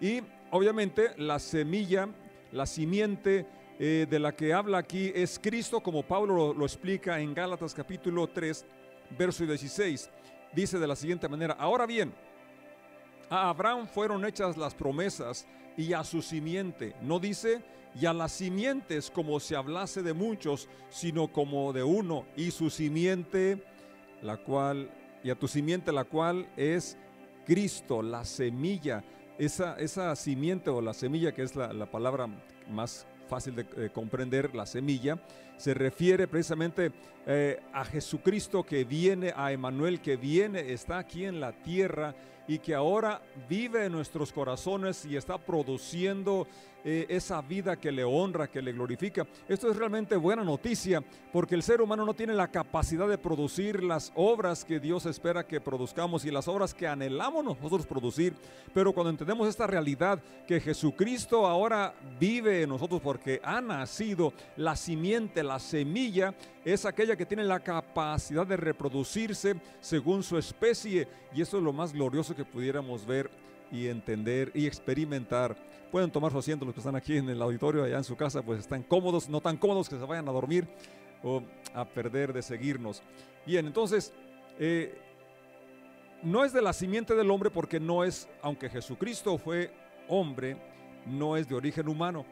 Y obviamente la semilla, la simiente eh, de la que habla aquí es Cristo, como Pablo lo, explica en Gálatas capítulo 3, verso 16. Dice de la siguiente manera, ahora bien, a Abraham fueron hechas las promesas y a su simiente. No dice, y a las simientes como si hablase de muchos, sino como de uno, y su simiente, la cual, y a tu simiente, la cual es Cristo, la semilla. Esa, esa simiente o la semilla, que es la, la palabra más fácil de eh, comprender, la semilla, se refiere precisamente eh, a Jesucristo que viene, a Emanuel que viene, está aquí en la tierra y que ahora vive en nuestros corazones y está produciendo eh, esa vida que le honra, que le glorifica. Esto es realmente buena noticia porque el ser humano no tiene la capacidad de producir las obras que Dios espera que produzcamos y las obras que anhelamos nosotros producir. Pero cuando entendemos esta realidad que Jesucristo ahora vive en nosotros porque ha nacido la simiente, la semilla, es aquella que tiene la capacidad de reproducirse según su especie y eso es lo más glorioso que pudiéramos ver y entender y experimentar. Pueden tomar su asiento los que están aquí en el auditorio, allá en su casa, pues están cómodos, no tan cómodos que se vayan a dormir o a perder de seguirnos. Bien, entonces, eh, no es de la simiente del hombre porque no es, aunque Jesucristo fue hombre, no es de origen humano.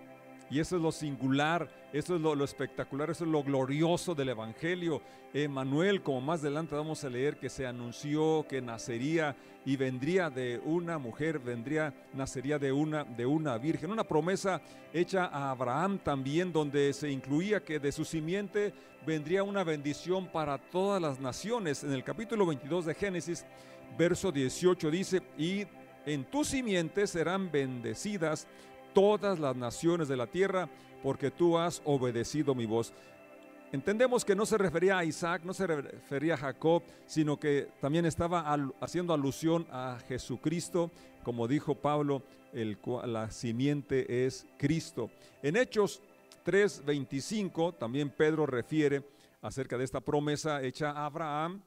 Y eso es lo singular, eso es lo, espectacular, eso es lo glorioso del Evangelio. Emanuel, como más adelante vamos a leer, que se anunció que nacería y vendría de una mujer, vendría, nacería de una, de una virgen. Una promesa hecha a Abraham también, donde se incluía que de su simiente vendría una bendición para todas las naciones. En el capítulo 22 de Génesis, verso 18 dice, y en tu simiente serán bendecidas todas las naciones de la tierra, porque tú has obedecido mi voz. Entendemos que no se refería a Isaac, no se refería a Jacob, sino que también estaba haciendo alusión a Jesucristo, como dijo Pablo, el, la simiente es Cristo. En Hechos 3:25 también Pedro refiere acerca de esta promesa hecha a Abraham.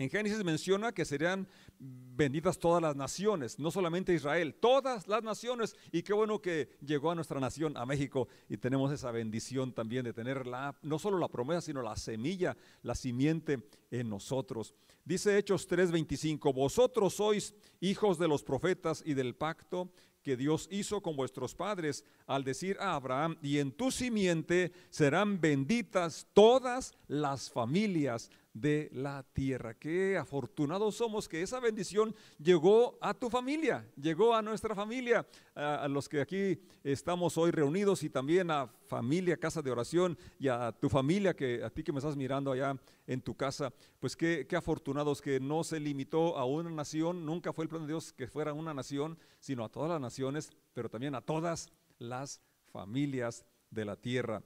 En Génesis menciona que serían benditas todas las naciones, no solamente Israel, todas las naciones. Y qué bueno que llegó a nuestra nación, a México, y tenemos esa bendición también de tener la, no solo la promesa, sino la semilla, la simiente en nosotros. Dice Hechos 3:25, vosotros sois hijos de los profetas y del pacto que Dios hizo con vuestros padres al decir a Abraham, y en tu simiente serán benditas todas las familias de la tierra. Qué afortunados somos que esa bendición llegó a tu familia, llegó a nuestra familia, a, los que aquí estamos hoy reunidos y también a familia, casa de oración y a tu familia, que a ti que me estás mirando allá en tu casa, pues qué, qué afortunados que no se limitó a una nación, nunca fue el plan de Dios que fuera una nación, sino a todas las naciones, pero también a todas las familias de la tierra.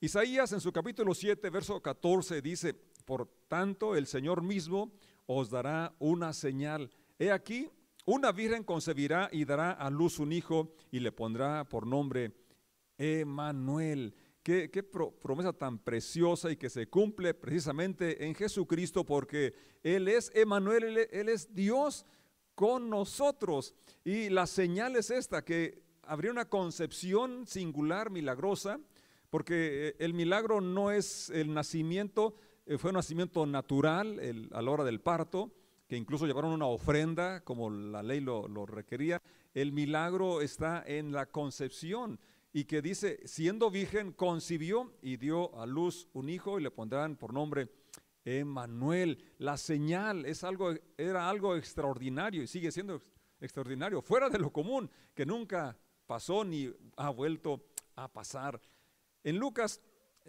Isaías en su capítulo 7, verso 14 dice, por tanto, el Señor mismo os dará una señal. He aquí, una virgen concebirá y dará a luz un hijo y le pondrá por nombre Emanuel. Qué, qué pro, promesa tan preciosa y que se cumple precisamente en Jesucristo porque Él es Emanuel, él, él es Dios con nosotros. Y la señal es esta, que habría una concepción singular, milagrosa, porque eh, el milagro no es el nacimiento, eh, fue un nacimiento natural a la hora del parto, que incluso llevaron una ofrenda como la ley lo, lo, requería. El milagro está en la concepción y que dice, siendo virgen, concibió y dio a luz un hijo y le pondrán por nombre Emanuel. La señal es algo, era algo extraordinario y sigue siendo extraordinario, fuera de lo común, que nunca pasó ni ha vuelto a pasar. En Lucas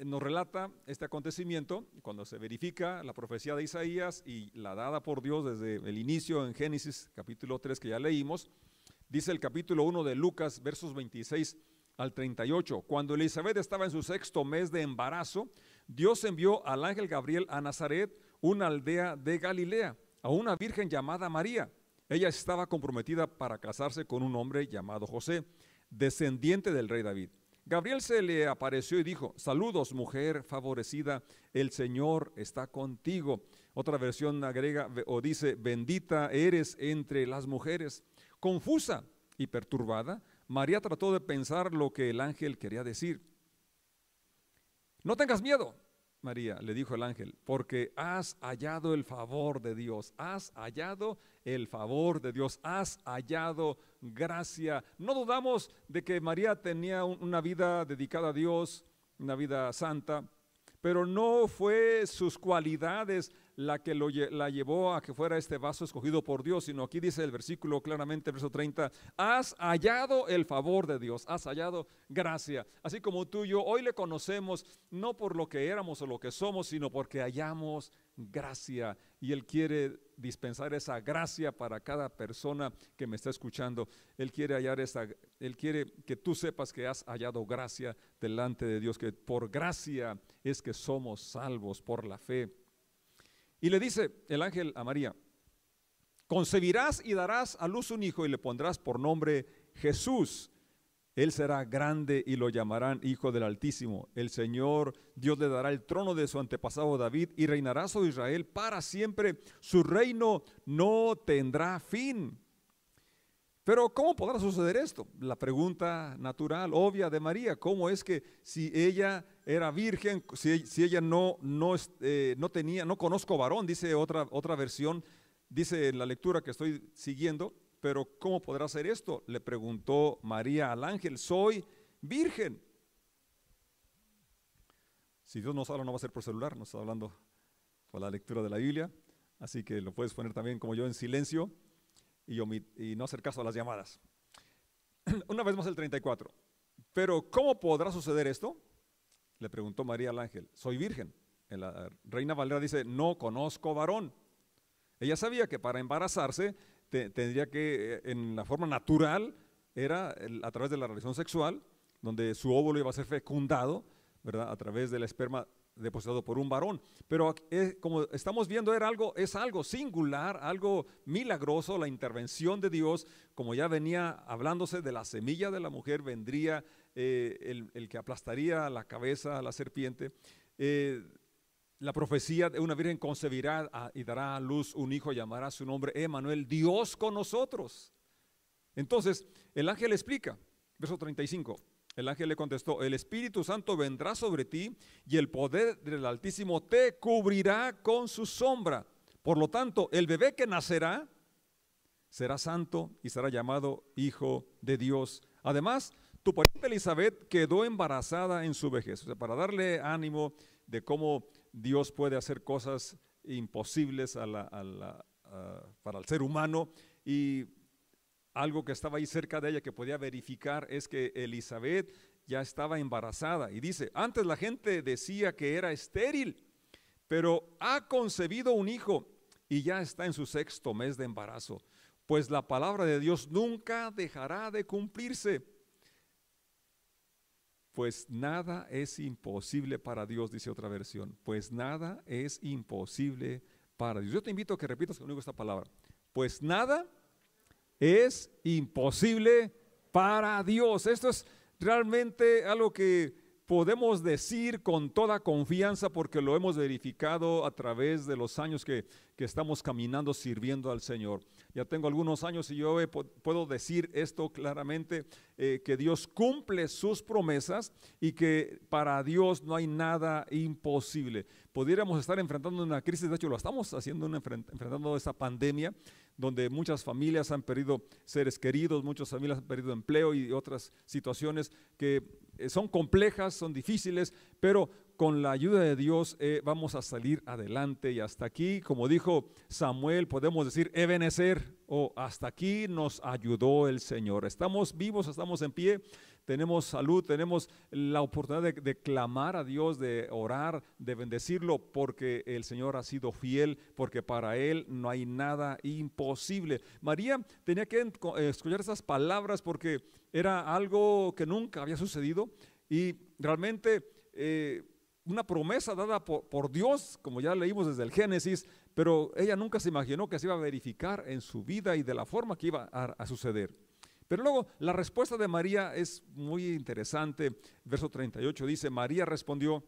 nos relata este acontecimiento cuando se verifica la profecía de Isaías y la dada por Dios desde el inicio en Génesis capítulo 3 que ya leímos. Dice el capítulo 1 de Lucas versos 26 al 38. Cuando Elizabeth estaba en su sexto mes de embarazo, Dios envió al ángel Gabriel a Nazaret, una aldea de Galilea, a una virgen llamada María. Ella estaba comprometida para casarse con un hombre llamado José, descendiente del rey David. Gabriel se le apareció y dijo, saludos mujer favorecida, el Señor está contigo. Otra versión agrega o dice, bendita eres entre las mujeres. Confusa y perturbada, María trató de pensar lo que el ángel quería decir. No tengas miedo, María, le dijo el ángel, porque has hallado el favor de Dios, has hallado el favor de Dios, has hallado gracia. No dudamos de que María tenía una vida dedicada a Dios, una vida santa, pero no fue sus cualidades la que lo, la llevó a que fuera este vaso escogido por Dios, sino aquí dice el versículo claramente, verso 30, has hallado el favor de Dios, has hallado gracia. Así como tú y yo hoy le conocemos no por lo que éramos o lo que somos, sino porque hallamos gracia. Y Él quiere dispensar esa gracia para cada persona que me está escuchando. Él quiere hallar esa, Él quiere que tú sepas que has hallado gracia delante de Dios, que por gracia es que somos salvos por la fe. Y le dice el ángel a María, concebirás y darás a luz un hijo y le pondrás por nombre Jesús. Él será grande y lo llamarán Hijo del Altísimo. El Señor Dios le dará el trono de su antepasado David y reinará sobre Israel para siempre. Su reino no tendrá fin. Pero ¿cómo podrá suceder esto? La pregunta natural, obvia de María, ¿cómo es que si ella era virgen, si, ella no, no, eh, no tenía, no conozco varón, dice otra, otra versión, dice en la lectura que estoy siguiendo, pero ¿cómo podrá ser esto? Le preguntó María al ángel, soy virgen. Si Dios nos habla no va a ser por celular, nos está hablando por la lectura de la Biblia, así que lo puedes poner también como yo en silencio y, no hacer caso a las llamadas. Una vez más el 34. Pero ¿cómo podrá suceder esto? Le preguntó María al ángel. Soy virgen. la Reina Valera dice, no conozco varón. Ella sabía que para embarazarse tendría que, eh, en la forma natural, era a través de la relación sexual, donde su óvulo iba a ser fecundado, ¿verdad? A través del esperma depositado por un varón. Pero eh, como estamos viendo, es algo singular, algo milagroso, la intervención de Dios, como ya venía hablándose de la semilla de la mujer, vendría eh, el, que aplastaría la cabeza a la serpiente. Eh, la profecía de una virgen concebirá y dará a luz un hijo, llamará su nombre Emanuel, Dios con nosotros. Entonces, el ángel explica, verso 35. El ángel le contestó, el Espíritu Santo vendrá sobre ti y el poder del Altísimo te cubrirá con su sombra. Por lo tanto, el bebé que nacerá será santo y será llamado Hijo de Dios. Además, tu pariente Elizabeth quedó embarazada en su vejez. O sea, para darle ánimo de cómo Dios puede hacer cosas imposibles para el ser humano y algo que estaba ahí cerca de ella que podía verificar es que Elizabeth ya estaba embarazada. Y dice, antes la gente decía que era estéril, pero ha concebido un hijo y ya está en su sexto mes de embarazo. Pues la palabra de Dios nunca dejará de cumplirse. Pues nada es imposible para Dios, dice otra versión. Pues nada es imposible para Dios. Yo te invito a que repitas conmigo esta palabra. Pues nada es imposible para Dios. Esto es realmente algo que podemos decir con toda confianza porque lo hemos verificado a través de los años que, estamos caminando sirviendo al Señor. Ya tengo algunos años y yo puedo decir esto claramente, eh, que Dios cumple sus promesas y que para Dios no hay nada imposible. Pudiéramos estar enfrentando una crisis, de hecho lo estamos haciendo, enfrentando esa pandemia donde muchas familias han perdido seres queridos, muchas familias han perdido empleo y otras situaciones que eh, son complejas, son difíciles, pero con la ayuda de Dios eh, vamos a salir adelante y hasta aquí, como dijo Samuel, podemos decir Ebenezer o hasta aquí nos ayudó el Señor. Estamos vivos, estamos en pie tenemos salud, tenemos la oportunidad de, clamar a Dios, de orar, de bendecirlo, porque el Señor ha sido fiel, porque para Él no hay nada imposible. María tenía que escuchar esas palabras porque era algo que nunca había sucedido y realmente eh, una promesa dada por, Dios, como ya leímos desde el Génesis, pero ella nunca se imaginó que se iba a verificar en su vida y de la forma que iba a suceder. Pero luego la respuesta de María es muy interesante. Verso 38 dice, María respondió,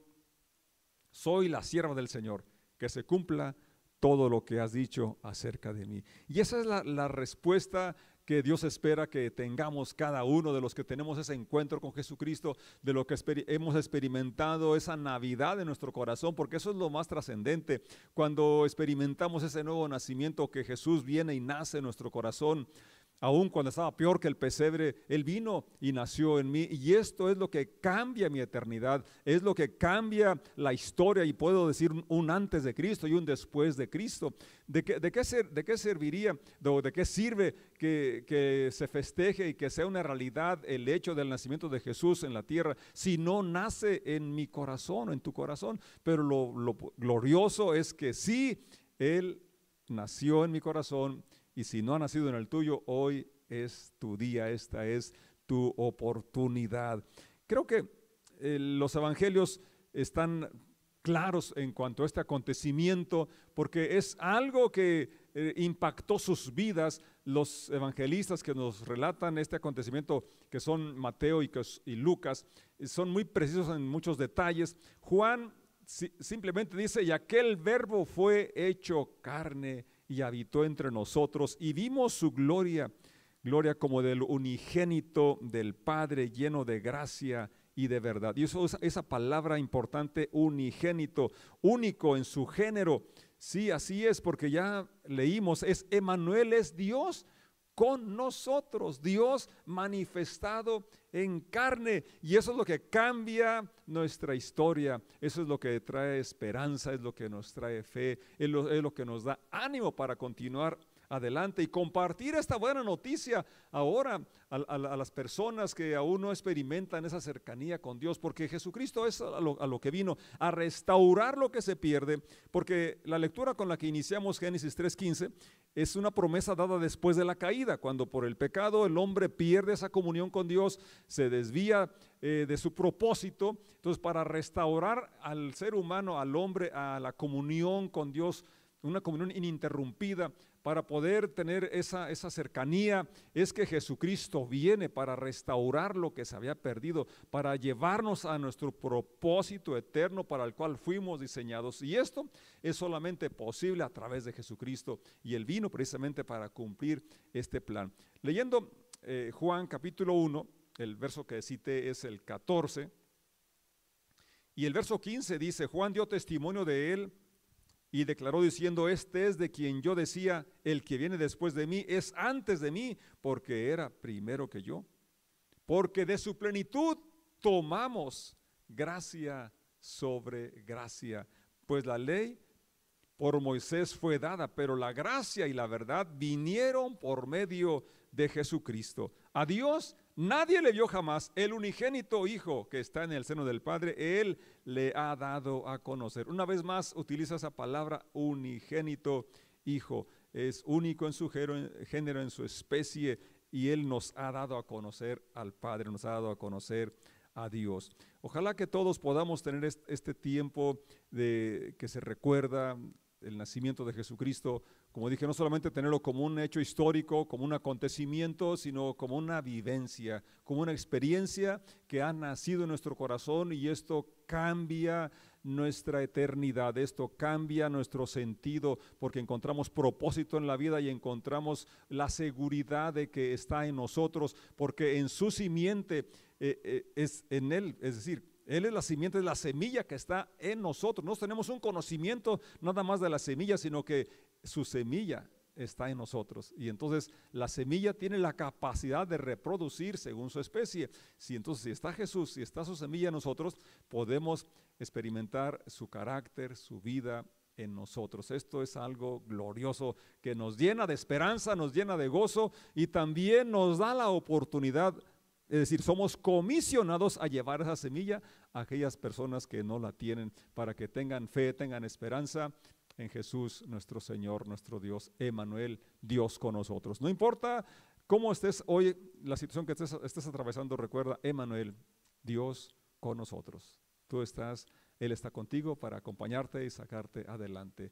soy la sierva del Señor, que se cumpla todo lo que has dicho acerca de mí. Y esa es la, respuesta que Dios espera que tengamos cada uno de los que tenemos ese encuentro con Jesucristo, de lo que hemos experimentado esa Navidad en nuestro corazón, porque eso es lo más trascendente. Cuando experimentamos ese nuevo nacimiento que Jesús viene y nace en nuestro corazón, Aún cuando estaba peor que el pesebre, Él vino y nació en mí. Y esto es lo que cambia mi eternidad, es lo que cambia la historia y puedo decir un antes de Cristo y un después de Cristo. ¿De qué, de qué, serviría, de, qué sirve que, que, se festeje y que sea una realidad el hecho del nacimiento de Jesús en la tierra si no nace en mi corazón, en tu corazón? Pero lo, lo glorioso es que sí, Él nació en mi corazón y si no ha nacido en el tuyo, hoy es tu día, esta es tu oportunidad. Creo que eh, los evangelios están claros en cuanto a este acontecimiento, porque es algo que eh, impactó sus vidas. Los evangelistas que nos relatan este acontecimiento, que son Mateo y, y Lucas, son muy precisos en muchos detalles. Juan simplemente dice, y aquel verbo fue hecho carne y habitó entre nosotros y vimos su gloria, gloria como del unigénito del Padre lleno de gracia y de verdad. Y eso es esa palabra importante, unigénito, único en su género. Sí, así es, porque ya leímos, es Emanuel, es Dios con nosotros, Dios manifestado en carne. Y eso es lo que cambia nuestra historia, eso es lo que trae esperanza, es lo que nos trae fe, es lo, es lo que nos da ánimo para continuar adelante y compartir esta buena noticia ahora a, las personas que aún no experimentan esa cercanía con Dios, porque Jesucristo es a lo, que vino, a restaurar lo que se pierde, porque la lectura con la que iniciamos Génesis 3.15 es una promesa dada después de la caída, cuando por el pecado el hombre pierde esa comunión con Dios, se desvía eh, de su propósito, entonces para restaurar al ser humano, al hombre, a la comunión con Dios, una comunión ininterrumpida, para poder tener esa, esa cercanía, es que Jesucristo viene para restaurar lo que se había perdido, para llevarnos a nuestro propósito eterno para el cual fuimos diseñados. Y esto es solamente posible a través de Jesucristo. Y Él vino precisamente para cumplir este plan. Leyendo eh, Juan capítulo 1, el verso que cité es el 14. Y el verso 15 dice, Juan dio testimonio de él y declaró diciendo, este es de quien yo decía, el que viene después de mí es antes de mí, porque era primero que yo. Porque de su plenitud tomamos gracia sobre gracia. Pues la ley por Moisés fue dada, pero la gracia y la verdad vinieron por medio de Jesucristo. A Dios nadie le vio jamás. El unigénito Hijo que está en el seno del Padre, Él le ha dado a conocer. Una vez más utiliza esa palabra unigénito Hijo. Es único en su género, en su especie, y Él nos ha dado a conocer al Padre, nos ha dado a conocer a Dios. Ojalá que todos podamos tener este tiempo de que se recuerda el nacimiento de Jesucristo como dije, no solamente tenerlo como un hecho histórico, como un acontecimiento, sino como una vivencia, como una experiencia que ha nacido en nuestro corazón y esto cambia nuestra eternidad, esto cambia nuestro sentido porque encontramos propósito en la vida y encontramos la seguridad de que está en nosotros, porque en su simiente eh, eh, es en Él, es decir, él es la simiente, es la semilla que está en nosotros. No tenemos un conocimiento nada más de la semilla, sino que su semilla está en nosotros. Y entonces la semilla tiene la capacidad de reproducir según su especie. Si entonces si está Jesús, si está su semilla en nosotros, podemos experimentar su carácter, su vida en nosotros. Esto es algo glorioso que nos llena de esperanza, nos llena de gozo y también nos da la oportunidad es decir, somos comisionados a llevar esa semilla a aquellas personas que no la tienen, para que tengan fe, tengan esperanza en Jesús, nuestro Señor, nuestro Dios, Emanuel, Dios con nosotros. No importa cómo estés hoy, la situación que estés, estés atravesando, recuerda, Emanuel, Dios con nosotros. Tú estás, Él está contigo para acompañarte y sacarte adelante.